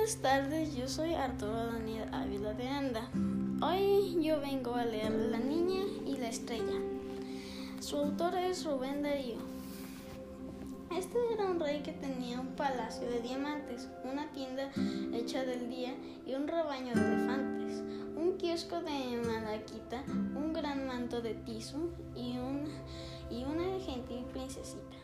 Buenas tardes, yo soy Arturo Daniel Ávila de Anda. Hoy yo vengo a leer La Niña y la Estrella. Su autor es Rubén Darío. Este era un rey que tenía un palacio de diamantes, una tienda hecha del día y un rebaño de elefantes, un kiosco de malaquita, un gran manto de tisu y, y una gentil princesita,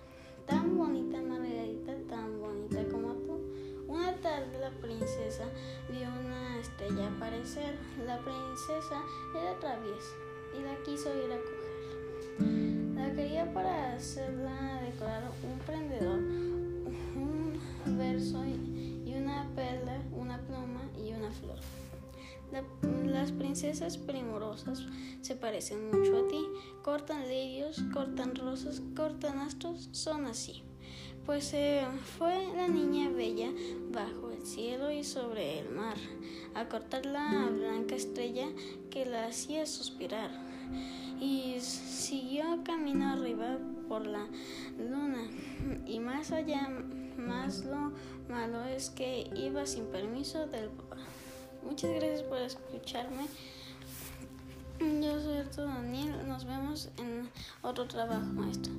aparecer. La princesa era traviesa y la quiso ir a coger. La quería para hacerla decorar un prendedor, un verso y una perla, una pluma y una flor. las princesas primorosas se parecen mucho a ti. Cortan lirios, cortan rosas, cortan astros, son así. Pues eh, fue la niña bella bajo el cielo y sobre el mar, a cortar la blanca estrella que la hacía suspirar. Y siguió camino arriba por la luna. Y más allá, más lo malo es que iba sin permiso del papá. Muchas gracias por escucharme. Yo soy Arturo Daniel. Nos vemos en otro trabajo maestro.